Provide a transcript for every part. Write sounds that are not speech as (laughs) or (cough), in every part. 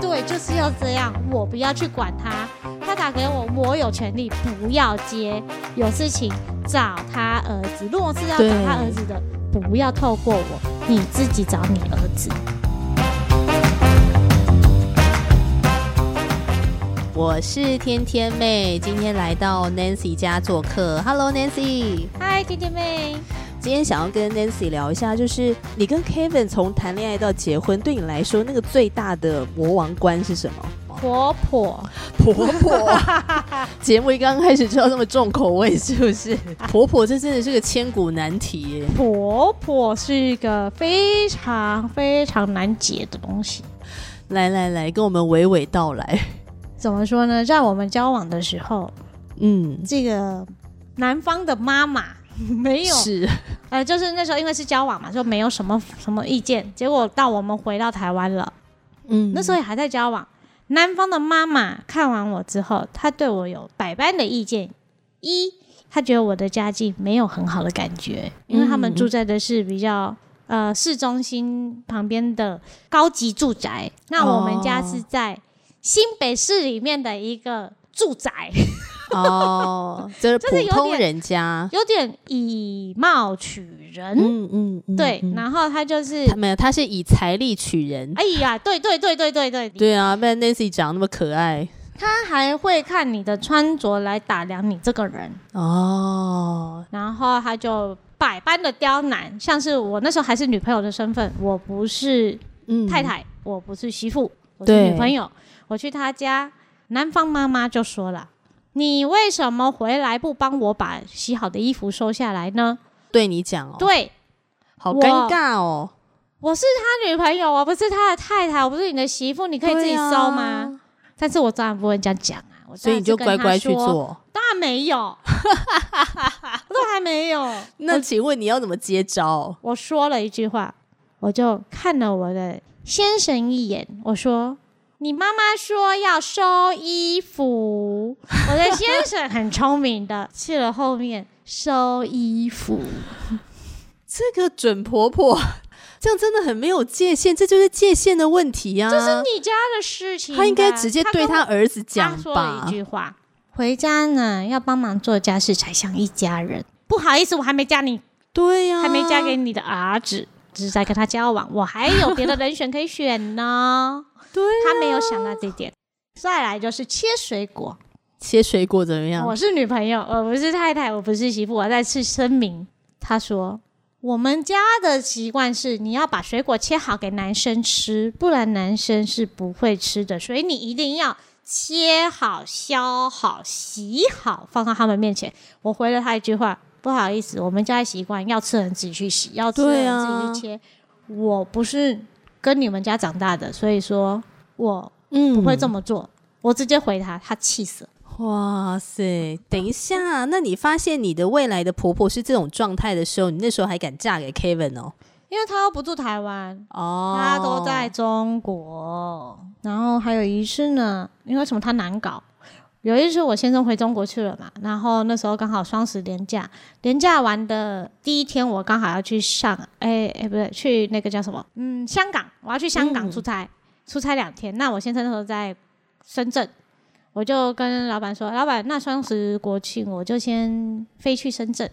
对，就是要这样，我不要去管他。他打给我，我有权利不要接。有事情找他儿子，如果是要找他儿子的，不要透过我，你自己找你儿子。我是天天妹，今天来到 Nancy 家做客。Hello Nancy，嗨，天天妹。今天想要跟 Nancy 聊一下，就是你跟 Kevin 从谈恋爱到结婚，对你来说那个最大的魔王关是什么？婆婆，婆婆。(laughs) 节目一刚开始就要这么重口味，是不是？(laughs) 婆婆这真的是个千古难题耶。婆婆是一个非常非常难解的东西。来来来，跟我们娓娓道来。怎么说呢？在我们交往的时候，嗯，这个男方的妈妈。(laughs) 没有是，(laughs) 呃，就是那时候因为是交往嘛，就没有什么什么意见。结果到我们回到台湾了，嗯，那时候也还在交往。男方的妈妈看完我之后，她对我有百般的意见。一，他觉得我的家境没有很好的感觉，因为他们住在的是比较呃市中心旁边的高级住宅，那我们家是在新北市里面的一个住宅。哦，就是普通人家，有点以貌取人。嗯嗯，对。然后他就是没有，他是以财力取人。哎呀，对对对对对对，对啊，不然 Nancy 长那么可爱，他还会看你的穿着来打量你这个人。哦，然后他就百般的刁难，像是我那时候还是女朋友的身份，我不是太太，我不是媳妇，我是女朋友。我去他家，男方妈妈就说了。你为什么回来不帮我把洗好的衣服收下来呢？对你讲哦，对，好尴尬哦。我是他女朋友，我不是他的太太，我不是你的媳妇，你可以自己收吗？但是我当然不会这样讲啊，所以你就乖乖去做。当然没有，(laughs) 都还没有。那请问你要怎么接招？我说了一句话，我就看了我的先生一眼，我说。你妈妈说要收衣服，(laughs) 我的先生很聪明的去了后面收衣服。(laughs) 这个准婆婆这样真的很没有界限，这就是界限的问题呀。这是你家的事情，他应该直接对他儿子讲吧。一句话，回家呢要帮忙做家事才像一家人。不好意思，我还没嫁你，对呀，还没嫁给你的儿子，只是在跟他交往，我还有别的人选可以选呢。(laughs) 对他没有想到这点，再来就是切水果，切水果怎么样？我是女朋友，我不是太太，我不是媳妇，我再次声明。他说，我们家的习惯是你要把水果切好给男生吃，不然男生是不会吃的，所以你一定要切好、削好、洗好，放到他们面前。我回了他一句话：不好意思，我们家的习惯要吃人自己去洗，要吃人自己去切，我不是。跟你们家长大的，所以说我不会这么做。我直接回他，他气死了。哇塞！等一下，那你发现你的未来的婆婆是这种状态的时候，你那时候还敢嫁给 Kevin 哦？因为他又不住台湾哦，他都在中国。然后还有一次呢，因为什么他难搞。有一次我先生回中国去了嘛，然后那时候刚好双十连假，连假完的第一天，我刚好要去上，哎哎不对，去那个叫什么？嗯，香港，我要去香港出差，出差两天。那我先生那时候在深圳，我就跟老板说，老板，那双十国庆我就先飞去深圳，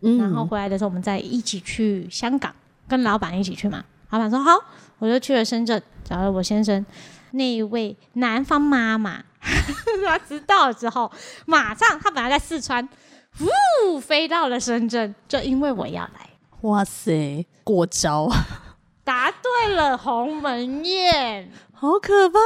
然后回来的时候我们再一起去香港，跟老板一起去嘛。老板说好，我就去了深圳，找了我先生那一位南方妈妈。(laughs) 他知道了之后，马上他本来在四川，呜，飞到了深圳，就因为我要来。哇塞，过招！答对了，鸿门宴，好可怕！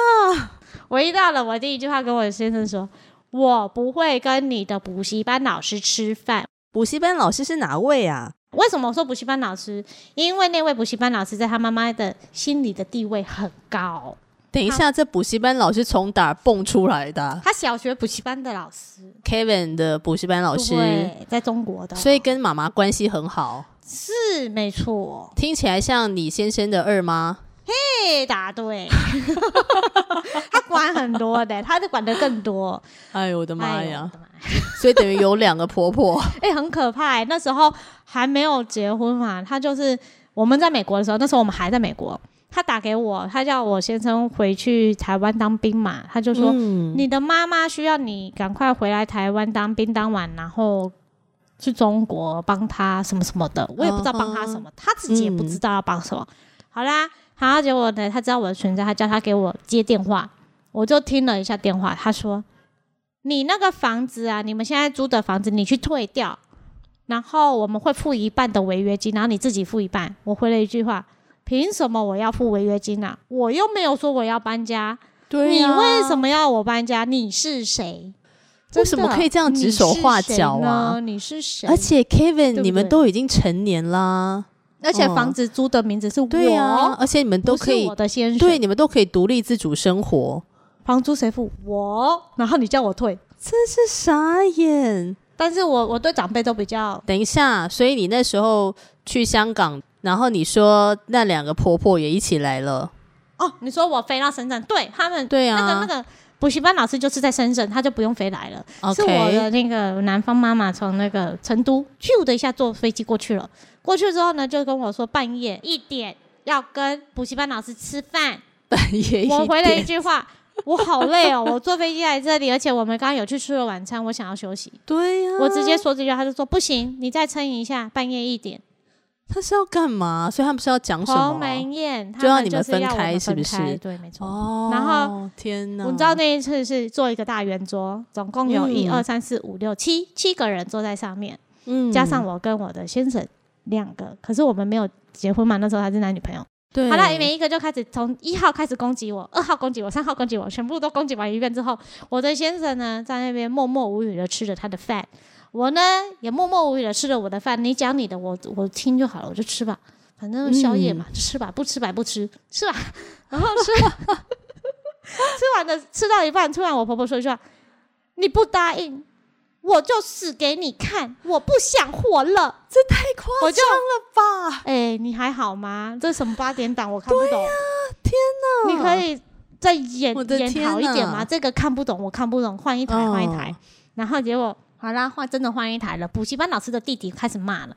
我一到了，我第一句话跟我的先生说：“我不会跟你的补习班老师吃饭。”补习班老师是哪位啊？为什么我说补习班老师？因为那位补习班老师在他妈妈的心里的地位很高。等一下，这补习班老师从哪蹦出来的？他小学补习班的老师，Kevin 的补习班老师，在中国的，所以跟妈妈关系很好。是没错，听起来像你先生的二妈。嘿，答对。(laughs) 他管很多的，他的管的更多。哎呦我的妈呀！所以等于有两个婆婆。(laughs) 哎，很可怕。那时候还没有结婚嘛，他就是我们在美国的时候，那时候我们还在美国。他打给我，他叫我先生回去台湾当兵嘛，他就说、嗯你的妈妈需要你赶快回来台湾当兵当完，然后去中国帮他什么什么的，我也不知道帮他什么，他自己也不知道要帮什么。好啦，然后结果呢，他知道我的存在，他叫他给我接电话，我就听了一下电话，他说：“你那个房子啊，你们现在租的房子，你去退掉，然后我们会付一半的违约金，然后你自己付一半。”我回了一句话：“凭什么我要付违约金啊？我又没有说我要搬家。”你对啊为什么要我搬家？你是谁？为什么可以这样指手画脚啊你是谁？而且 Kevin，你们都已经成年啦，而且房子租的名字是我，对啊，而且你们都可以我，的先生。对，，你们都可以独立自主生活，房租谁付？我。然后你叫我退，真是傻眼。但是我我对长辈都比较等一下，所以你那时候去香港，然后你说那两个婆婆也一起来了，哦。你说我飞到深圳，对他们对啊，那个那个补习班老师就是在深圳，他就不用飞来了。是我的那个南方妈妈从那个成都咻的一下坐飞机过去了。过去之后呢，就跟我说半夜一点要跟补习班老师吃饭。半夜一我回了一句话：我好累哦，我坐飞机来这里，而且我们刚刚有去吃了晚餐，我想要休息。对呀、我直接说这句话，他就说不行，你再撑一下，半夜一点。他是要干嘛？所以他们是要讲什鸿么？门宴，就要你们分开是不是对，没错。哦，然后天哪，我知道那一次是做一个大圆桌，总共有嗯一二三四五六七七个人坐在上面，嗯加上我跟我的先生两个，可是我们没有结婚嘛，那时候还是男女朋友。对，好了，每一个就开始从一号开始攻击我，二号攻击我，三号攻击我，全部都攻击完一遍之后，我的先生呢在那边默默无语的吃着他的饭，我呢也默默无语的吃着我的饭。你讲你的，我我听就好了，我就吃吧，反正宵夜嘛，就吃吧，不吃白不吃，吃吧。然后吃吃完的吃到一半，突然我婆婆说一句话：“你不答应，我就死给你看，我不想活了。”这太夸张了吧？哎、你还好吗？这什么八点档我看不懂。天哪！你可以再演演好一点吗？这个看不懂，我看不懂，换一台，哦换一台。然后结果好啦，换真的换一台了。补习班老师的弟弟开始骂了，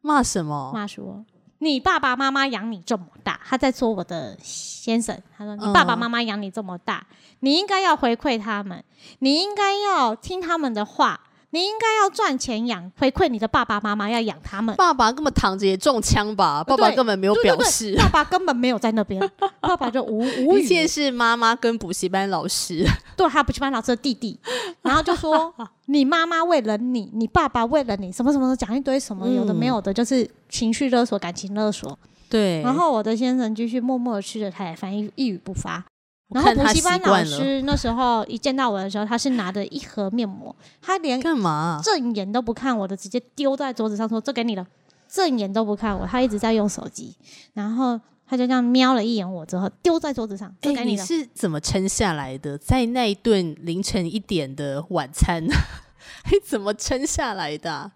骂什么？骂说：“你爸爸妈妈养你这么大，他在说我的先生，他说你爸爸嗯妈妈养你这么大，你应该要回馈他们，你应该要听他们的话，你应该要赚钱养回馈你的爸爸妈妈，要养他们。”爸爸根本躺着也中枪吧？爸爸根本没有对对对表示，爸爸根本没有在那边，(laughs) 爸爸就无无语。一切是妈妈跟补习班老师。(laughs) 对，还有补习班老师的弟弟，然后就说 (laughs) 你妈妈为了你，你爸爸为了你，什么什么的，讲一堆什么有的没有的，就是情绪勒索、感情勒索。对，然后我的先生继续默默的吃着他的饭，一一语不发。我然后补习习班老，师那时候一见到我的时候，他是拿着一盒面膜，他连干嘛？正眼都不看我的，直接丢在桌子上说：“这给你了。”正眼都不看我，他一直在用手机，然后他就这样瞄了一眼我之后，丢在桌子上，这给了。是怎么撑下来的？在那一顿凌晨一点的晚餐，(laughs) 你怎么撑下来的啊、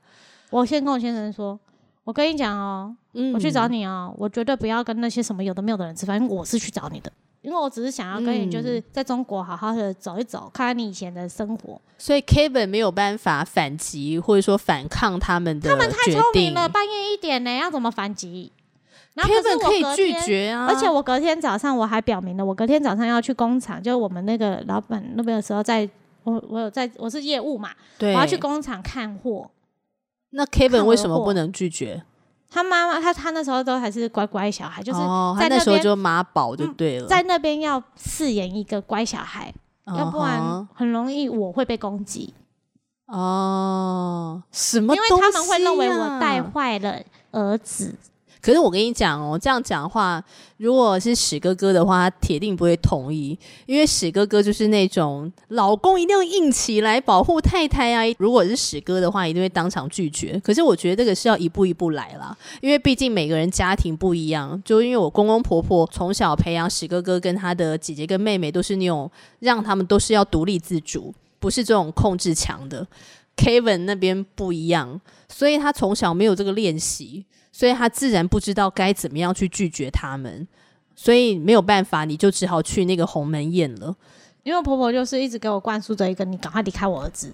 我先跟我先生说，我跟你讲哦，嗯我去找你哦，我绝对不要跟那些什么有的没有的人吃饭，因为我是去找你的，因为我只是想要跟你就是嗯在中国好好的走一走，看看你以前的生活。所以 Kevin 没有办法反击，或者说反抗他们的他们太。聪明了，半夜一点呢，要怎么反击？然后可是 Kevin 可以我隔天。拒绝啊，而且我隔天早上我还表明了，我隔天早上要去工厂，就是我们那个老板那边的时候在，我我有在我是业务嘛，我要去工厂看货。那 Kevin 为什么不能拒绝？他妈妈他他那时候都还是乖乖小孩，就是在那时候就妈宝就对了，在那边要饰演一个乖小孩，要不然很容易我会被攻击，哦，什么、因为他们会认为我带。坏了儿子。可是我跟你讲哦，这样讲话，如果是史哥哥的话，他铁定不会同意，因为史哥哥就是那种老公一定要硬起来保护太太啊。如果是史哥的话，一定会当场拒绝。可是我觉得这个是要一步一步来啦，因为毕竟每个人家庭不一样。就因为我公公婆婆从小培养史哥哥跟他的姐姐跟妹妹，都是那种让他们都是要独立自主，不是这种控制强的。Kevin 那边不一样，所以他从小没有这个练习，所以他自然不知道该怎么样去拒绝他们，所以没有办法，你就只好去那个鸿门宴了。因为婆婆就是一直给我灌输着一个你赶快离开我儿子，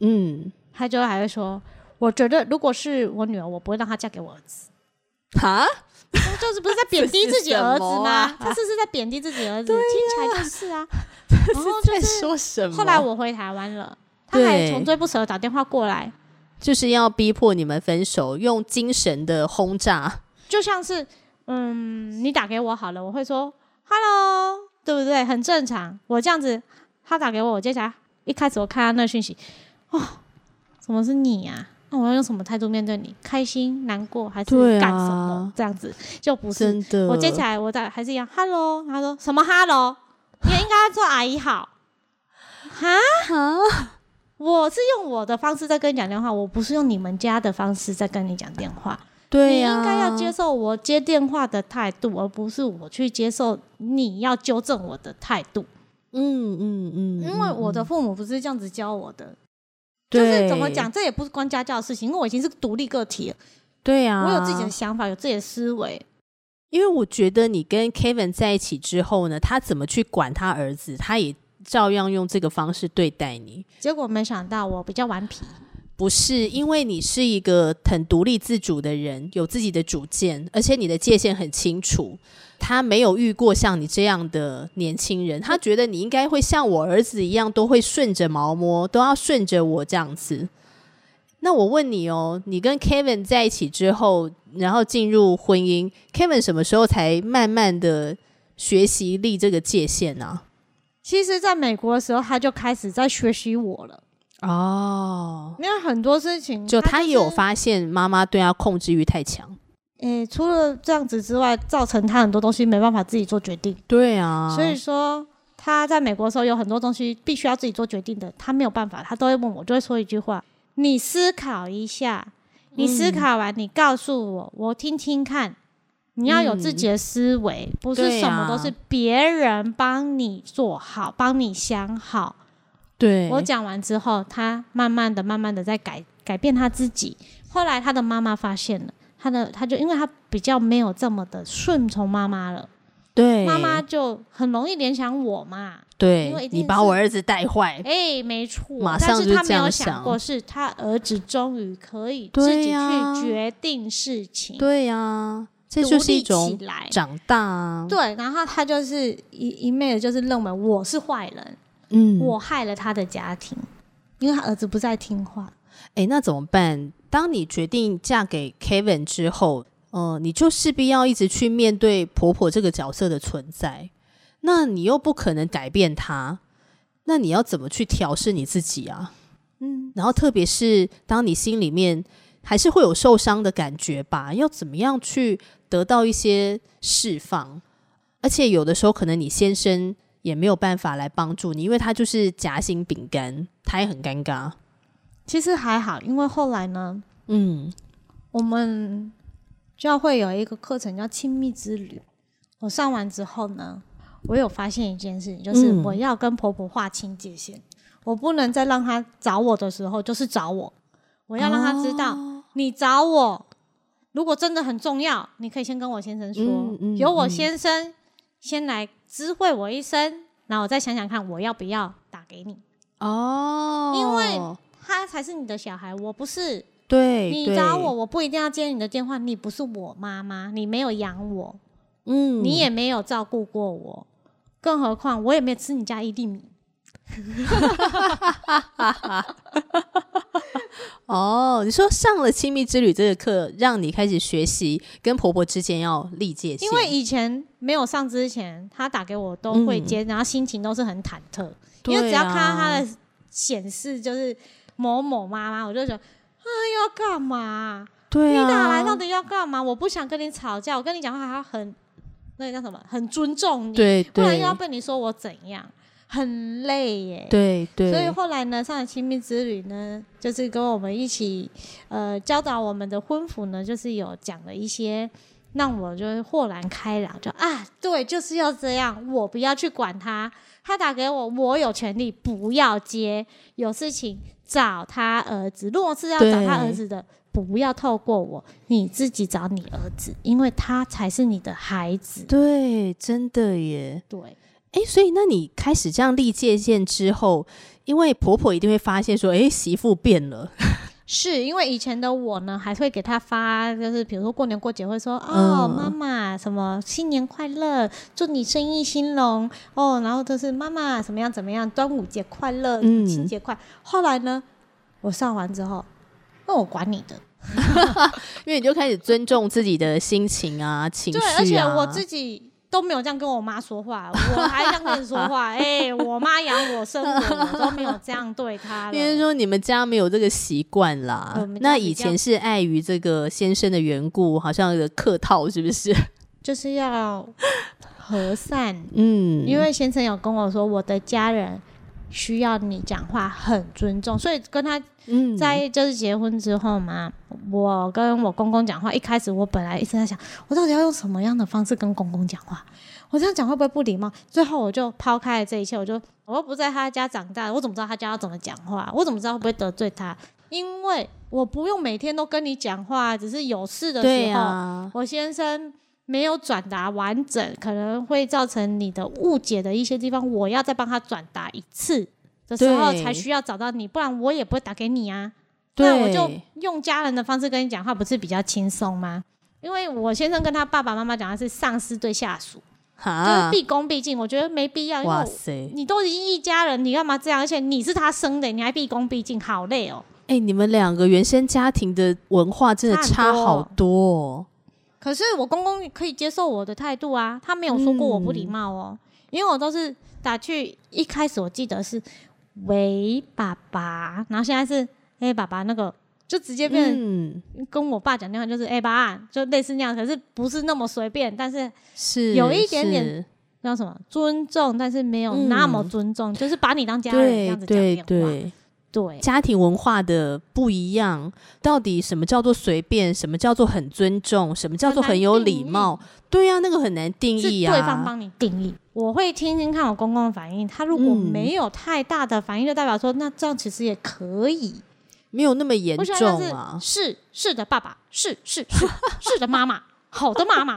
嗯，她就还会说，我觉得如果是我女儿，我不会让她嫁给我儿子。哈，就是不是在贬低自己儿子吗？他 (laughs) 这是在贬低自己儿子，听起来就是啊。(laughs) 然后在说什么？后来我回台湾了，他还穷追不舍打电话过来，就是要逼迫你们分手，用精神的轰炸，就像是嗯，你打给我好了，我会说 hello，对不对？很正常。我这样子，他打给我，我接起来，一开始我看到那讯息，哦，怎么是你呀？那我要用什么态度面对你？开心、难过还是干什么？这样子就不是。我接起来，我再还是一样，Hello。他说什么 Hello？你应该做阿姨好。哈？我是用我的方式在跟你讲电话，我不是用你们家的方式在跟你讲电话。对你应该要接受我接电话的态度，而不是我去接受你要纠正我的态度。嗯嗯嗯。因为我的父母不是这样子教我的。就是怎么讲，这也不是关家教的事情，因为我已经是独立个体了。对呀，我有自己的想法，有自己的思维。因为我觉得你跟 Kevin 在一起之后呢，他怎么去管他儿子，他也照样用这个方式对待你。结果没想到我比较顽皮。不是，因为你是一个很独立自主的人，有自己的主见，而且你的界限很清楚。他没有遇过像你这样的年轻人，他觉得你应该会像我儿子一样，都会顺着毛摸，都要顺着我这样子。那我问你哦，你跟 Kevin 在一起之后，然后进入婚姻，Kevin 什么时候才慢慢的学习立这个界限呢？其实，在美国的时候，他就开始在学习我了。哦，因为很多事情，就他也有发现妈妈对他控制欲太强。诶，除了这样子之外，造成他很多东西没办法自己做决定。对啊，所以说他在美国的时候有很多东西必须要自己做决定的，他没有办法，他都会问我，就会说一句话：“你思考一下，你思考完，你告诉我，我听听看。你要有自己的思维，不是什么都是别人帮你做好，帮你想好。”对我讲完之后，他慢慢的、慢慢的在改改变他自己。后来他的妈妈发现了。他的他就因为他比较没有这么的顺从妈妈了，对，妈妈就很容易联想我嘛，对，因为你把我儿子带坏，哎，没错，马上就他没有想过是他儿子终于可以自己去决定事情，对呀，这就是一种长大，对，然后他就是一一昧的就是认为我是坏人，嗯，我害了他的家庭，因为他儿子不再听话，哎，那怎么办？当你决定嫁给 Kevin 之后，呃，你就势必要一直去面对婆婆这个角色的存在。那你又不可能改变她，那你要怎么去调试你自己啊？嗯，然后特别是当你心里面还是会有受伤的感觉吧，要怎么样去得到一些释放？而且有的时候可能你先生也没有办法来帮助你，因为他就是夹心饼干，他也很尴尬。其实还好，因为后来呢，嗯，我们教会有一个课程叫亲密之旅。我上完之后呢，我有发现一件事情，就是我要跟婆婆划清界限，我不能再让她找我的时候就是找我，我要让她知道，你找我，如果真的很重要，你可以先跟我先生说，由我先生先来知会我一声，然后我再想想看我要不要打给你。哦，因为。他才是你的小孩，我不是。对，你找我，我不一定要接你的电话。你不是我妈妈，你没有养我，嗯，你也没有照顾过我，更何况我也没有吃你家一粒米。(laughs) (laughs) 哦，你说上了亲密之旅这个课，让你开始学习跟婆婆之间要立界限。因为以前没有上之前，她打给我都会接，然后心情都是很忐忑，因为只要看到她的显示就是。某某妈妈，我就觉得啊，要干嘛？对啊，你打来到底要干嘛？我不想跟你吵架，我跟你讲话还要很那个叫什么？很尊重你，对，不然又要被你说我怎样，很累耶。对对。所以后来呢，上海亲密之旅呢，就是跟我们一起呃教导我们的婚服呢，就是有讲了一些，让我就是豁然开朗，就啊，对，就是要这样，我不要去管他，他打给我，我有权利不要接，有事情。找他儿子，如果是要找他儿子的，不要透过我，你自己找你儿子，因为他才是你的孩子。对，真的耶。对，哎，所以那你开始这样立界限之后，因为婆婆一定会发现说，哎，媳妇变了，(laughs) 是因为以前的我呢，还会给她发，就是比如说过年过节会说哦，嗯妈妈什么新年快乐，祝你生意兴隆哦，然后就是妈妈怎么样怎么样，端午节快乐，母亲节快。后来呢，我上完之后，那我管你的 (laughs) (laughs) 因为你就开始尊重自己的心情啊、情绪对，啊。而且我自己。都没有这样跟我妈说话，我还这样跟你说话。(laughs) 哎、我妈养我生我，我都没有这样对她了。因为说你们家没有这个习惯啦那以前是碍于这个先生的缘故，好像有客套，是不是？(laughs) 就是要和善，嗯，因为先生有跟我说，我的家人需要你讲话很尊重，所以跟他嗯在就是结婚之后嘛，我跟我公公讲话，一开始我本来一直在想，我到底要用什么样的方式跟公公讲话？我这样讲会不会不礼貌？最后我就抛开了这一切，我就我又不在他家长大，我怎么知道他家要怎么讲话？我怎么知道会不会得罪他？因为我不用每天都跟你讲话，只是有事的时候，啊，我先生没有转达完整，可能会造成你的误解的一些地方，我要再帮他转达一次的时候才需要找到你，不然我也不会打给你啊。那我就用家人的方式跟你讲话，不是比较轻松吗？因为我先生跟他爸爸妈妈讲的是上司对下属，就是哈，毕恭毕敬，我觉得没必要，因为我哇塞，你都已经一家人，你干嘛这样？而且你是他生的，你还毕恭毕敬，好累哦。哎、你们两个原先家庭的文化真的差好多、哦。可是我公公可以接受我的态度啊，他没有说过我不礼貌哦，因为我都是打去一开始我记得是喂爸爸，然后现在是哎、爸爸那个就直接变跟我爸讲电话就是哎、爸，就类似那样，可是不是那么随便，但是是有一点点是。叫什么尊重，但是没有嗯。那么尊重，就是把你当家人这样子讲对电话，对，对家庭文化的不一样，到底什么叫做随便，什么叫做很尊重，什么叫做很有礼貌？对呀、那个很难定是义啊。对方帮你定义。我会听听看我公公的反应，他如果嗯没有太大的反应，就代表说那这样其实也可以。没有那么严重啊。是是的，爸爸是是是是的，妈妈好的妈妈。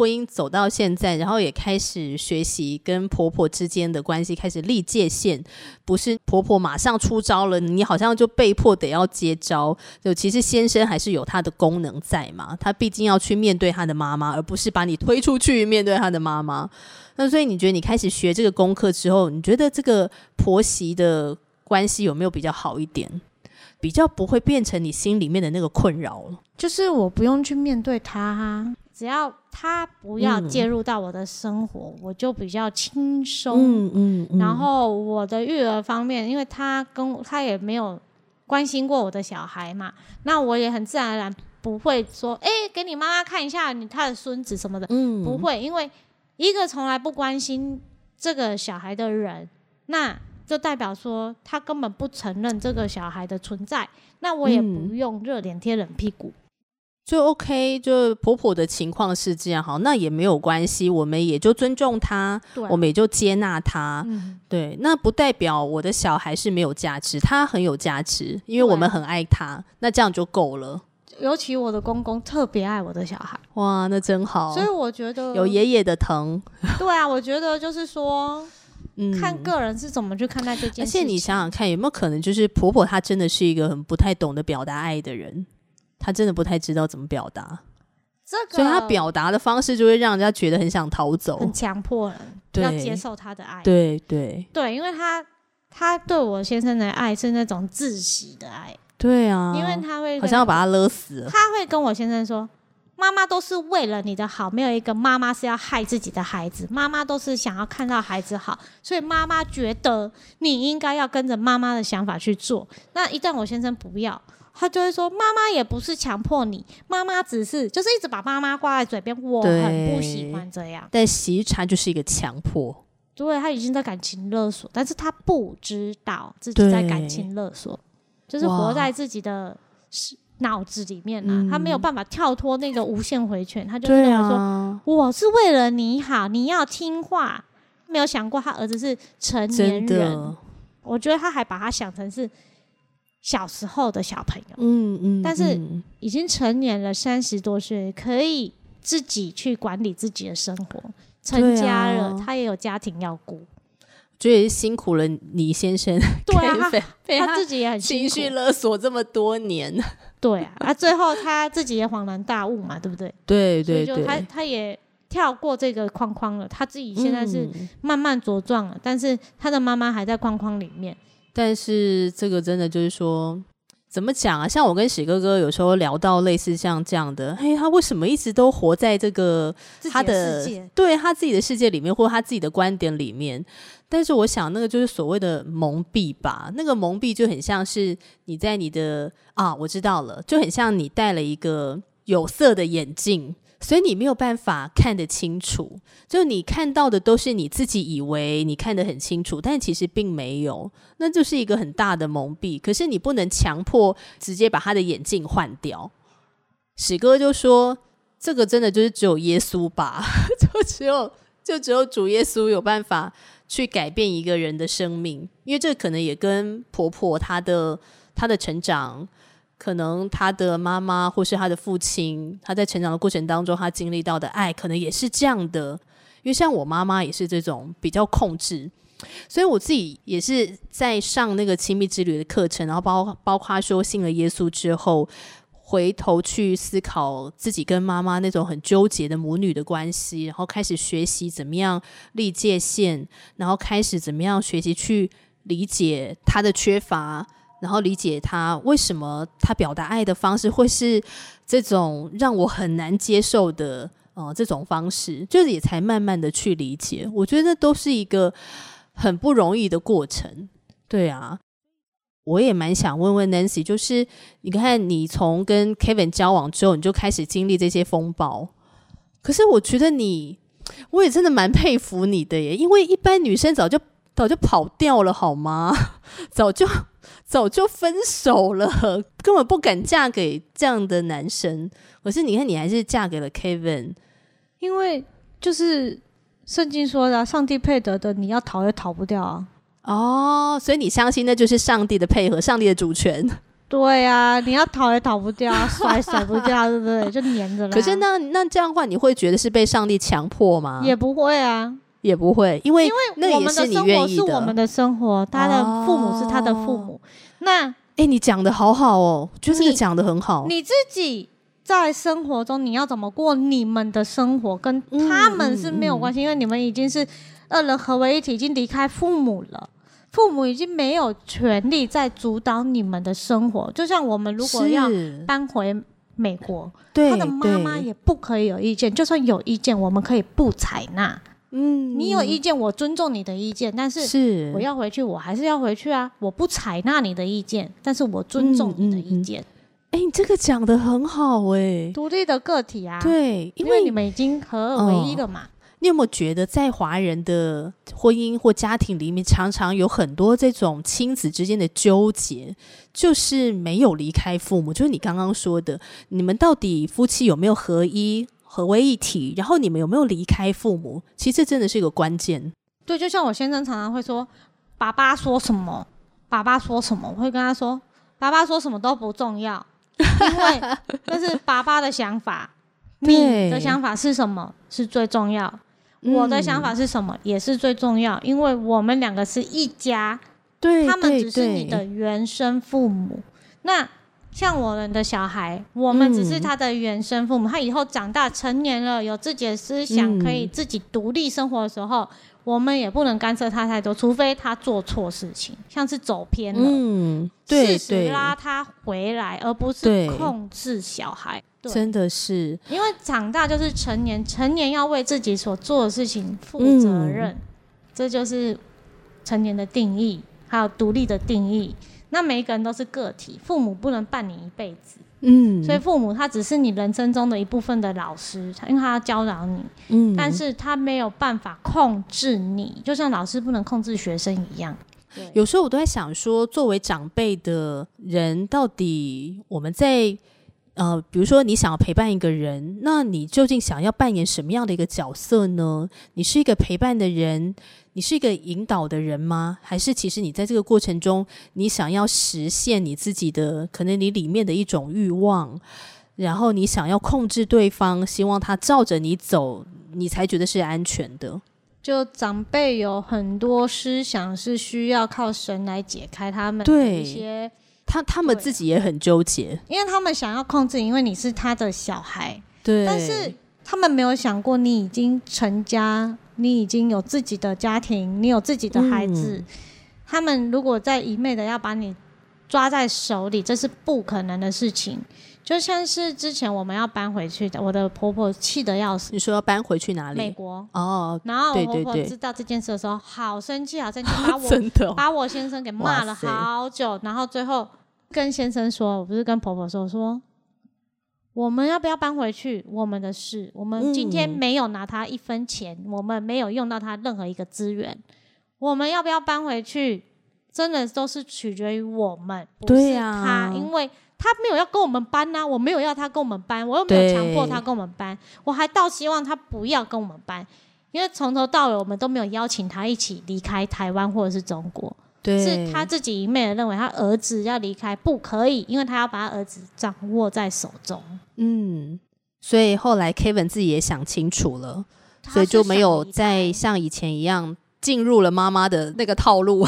婚姻走到现在，然后也开始学习跟婆婆之间的关系，开始立界限，不是婆婆马上出招了，你好像就被迫得要接招。就其实先生还是有他的功能在嘛，他毕竟要去面对他的妈妈，而不是把你推出去面对他的妈妈。那所以你觉得你开始学这个功课之后，你觉得这个婆媳的关系有没有比较好一点？比较不会变成你心里面的那个困扰了。就是我不用去面对他啊，只要他不要嗯介入到我的生活，我就比较轻松。嗯嗯然后我的育儿方面，因为他跟他也没有关心过我的小孩嘛，那我也很自然而然不会说，哎、给你妈妈看一下你他的孙子什么的，嗯不会，因为一个从来不关心这个小孩的人，那就代表说他根本不承认这个小孩的存在，那我也嗯不用热脸贴冷屁股。就 OK，就婆婆的情况是这样，好，那也没有关系，我们也就尊重她，我们也就接纳她。嗯，对，那不代表我的小孩是没有价值，他很有价值，因为我们很爱他，那这样就够了。尤其我的公公特别爱我的小孩，哇，那真好所以，我觉得有爷爷的疼，(laughs) 对啊，我觉得就是说，嗯，看个人是怎么去看待这件事情。且你想想看，有没有可能就是婆婆她真的是一个很不太懂得表达爱的人，她真的不太知道怎么表达，这个，所以他表达的方式就会让人家觉得很想逃走很。强迫人要接受他的爱。对对，对，因为他他对我先生的爱是那种窒息的爱，对啊，因为他会好像要把他勒死了。他会跟我先生说。妈妈都是为了你的好，没有一个妈妈是要害自己的孩子。妈妈都是想要看到孩子好，所以妈妈觉得你应该要跟着妈妈的想法去做。那一旦我先生不要，他就会说：“妈妈也不是强迫你，妈妈只是就是一直把妈妈挂在嘴边。”我很不喜欢这样。但其实他就是一个强迫，对他已经在感情勒索，但是他不知道自己在感情勒索，就是活在自己的。脑子里面啊，他没有办法跳脱那个无限回圈，他就认为说我是为了你好，你要听话。没有想过他儿子是成年人，我觉得他还把他想成是小时候的小朋友。嗯嗯，但是已经成年了，三十多岁，可以自己去管理自己的生活，成家了，他也有家庭要顾。觉得辛苦了，李先生。(laughs) 对啊，他自己也很情绪勒索这么多年。对啊，啊，最后他自己也恍然大悟嘛，对不对？对对对，他他也跳过这个框框了，他自己现在是慢慢茁壮了，但是他的妈妈还在框框里面。但是这个真的就是说。怎么讲啊？像我跟喜哥哥有时候聊到类似像这样的，嘿，他为什么一直都活在这个他的对他自己的世界里面，或者他自己的观点里面？但是我想，那个就是所谓的蒙蔽吧。那个蒙蔽就很像是你在你的啊，我知道了，就很像你戴了一个有色的眼镜。所以你没有办法看得清楚，就你看到的都是你自己以为你看得很清楚，但其实并没有，那就是一个很大的蒙蔽。可是你不能强迫直接把他的眼镜换掉。史哥就说：“这个真的就是只有耶稣吧，(laughs) 就只有就只有主耶稣有办法去改变一个人的生命，因为这可能也跟婆婆她的她的成长。”可能他的妈妈或是他的父亲，他在成长的过程当中，他经历到的爱，可能也是这样的。因为像我妈妈也是这种比较控制，所以我自己也是在上那个亲密之旅的课程，然后包包括说信了耶稣之后，回头去思考自己跟妈妈那种很纠结的母女的关系，然后开始学习怎么样立界限，然后开始怎么样学习去理解他的缺乏。然后理解他为什么他表达爱的方式会是这种让我很难接受的呃这种方式，就是也才慢慢的去理解。我觉得都是一个很不容易的过程。对啊，我也蛮想问问 Nancy，就是你看你从跟 Kevin 交往之后，你就开始经历这些风暴，可是我觉得你，我也真的蛮佩服你的耶，因为一般女生早就早就跑掉了好吗？(laughs) 早就。早就分手了，根本不敢嫁给这样的男生。可是你看，你还是嫁给了 Kevin，因为就是圣经说的，上帝配得的，你要逃也逃不掉啊。哦，所以你相信那就是上帝的配合，上帝的主权。(laughs) 对啊，你要逃也逃不掉，甩甩不掉，对不对？就黏着了。可是那那这样的话，你会觉得是被上帝强迫吗？也不会啊。也不会，因为因为我们的生活是我们的生活，他的父母是他的父母。那哎，你讲的好好哦，就是你讲的很好。你自己在生活中你要怎么过你们的生活，跟他们是没有关系，因为你们已经是二人合为一体，已经离开父母了，父母已经没有权利在主导你们的生活。就像我们如果要搬回美国，他的妈妈也不可以有意见，就算有意见，我们可以不采纳。嗯，你有意见，我尊重你的意见，但是是我要回去，我还是要回去啊！我不采纳你的意见，但是我尊重你的意见。哎，你这个讲的很好哎，独立的个体啊，对，因为你们已经合二为一了嘛。你有没有觉得，在华人的婚姻或家庭里面，常常有很多这种亲子之间的纠结，就是没有离开父母，就是你刚刚说的，你们到底夫妻有没有合一？合为一体，然后你们有没有离开父母？其实这真的是一个关键。对，就像我先生常常会说：“爸爸说什么，爸爸说什么。”我会跟他说：“爸爸说什么都不重要，(laughs) 因为那是爸爸的想法。你的想法是什么是最重要？我的想法是什么也是最重要，因为我们两个是一家。对，他们只是你的原生父母。那像我们的小孩，我们只是他的原生父母，他以后长大成年了，有自己的思想，可以自己独立生活的时候，我们也不能干涉他太多，除非他做错事情，像是走偏了，嗯，对对，拉他回来，而不是控制小孩。真的是，因为长大就是成年，成年要为自己所做的事情负责任，这就是成年的定义，还有独立的定义。那每一个人都是个体，父母不能伴你一辈子，嗯，所以父母他只是你人生中的一部分的老师，因为他要教导你，嗯，但是他没有办法控制你，就像老师不能控制学生一样。有时候我都在想说，作为长辈的人，到底我们在。呃，比如说你想要陪伴一个人，那你究竟想要扮演什么样的一个角色呢？你是一个陪伴的人，你是一个引导的人吗？还是其实你在这个过程中，你想要实现你自己的可能你里面的一种欲望，然后你想要控制对方，希望他照着你走，你才觉得是安全的。就长辈有很多思想是需要靠神来解开他们的一些。他他们自己也很纠结，因为他们想要控制，因为你是他的小孩。对，但是他们没有想过，你已经成家，你已经有自己的家庭，你有自己的孩子。他们如果再一昧的要把你抓在手里，这是不可能的事情。就像是之前我们要搬回去的，我的婆婆气得要死。你说要搬回去哪里？美国。哦，然后我婆婆知道这件事的时候，好生气，好生气，(laughs) 把我把我先生给骂了好久，然后最后。跟先生说，我不是跟婆婆说，说我们要不要搬回去？我们的事，我们今天没有拿他一分钱，我们没有用到他任何一个资源，我们要不要搬回去？真的都是取决于我们，不是他，因为他没有要跟我们搬呐，我没有要他跟我们搬，我又没有强迫他跟我们搬，我还倒希望他不要跟我们搬，因为从头到尾我们都没有邀请他一起离开台湾或者是中国。是他自己一昧的认为他儿子要离开不可以，因为他要把他儿子掌握在手中。嗯，所以后来 Kevin 自己也想清楚了，所以就没有再像以前一样进入了妈妈的那个套路。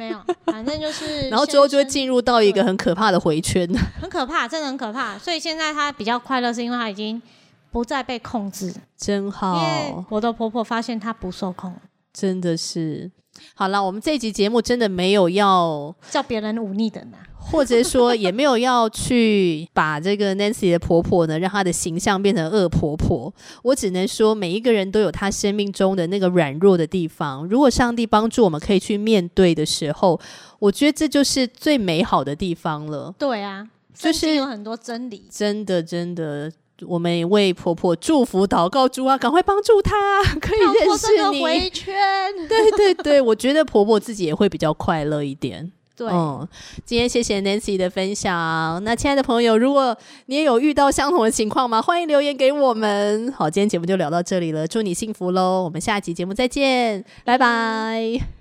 没有，反正就是，(laughs) 然后之后就会进入到一个很可怕的回圈，(laughs) 很可怕，真的很可怕。所以现在他比较快乐，是因为他已经不再被控制，真好。因为我的婆婆发现他不受控，真的是。好了，我们这集节目真的没有要叫别人忤逆的呢，或者说也没有要去把这个 Nancy 的婆婆呢，让她的形象变成恶婆婆。我只能说，每一个人都有他生命中的那个软弱的地方。如果上帝帮助我们可以去面对的时候，我觉得这就是最美好的地方了。对啊，就是有很多真理，真的，真的。我们为婆婆祝福祷告，主啊，赶快帮助她，(laughs) 可以认识你。回圈，(laughs) 对对对，我觉得婆婆自己也会比较快乐一点。对，嗯，今天谢谢 Nancy 的分享。那亲爱的朋友，如果你也有遇到相同的情况吗？欢迎留言给我们。好，今天节目就聊到这里了，祝你幸福喽！我们下集节目再见，拜拜。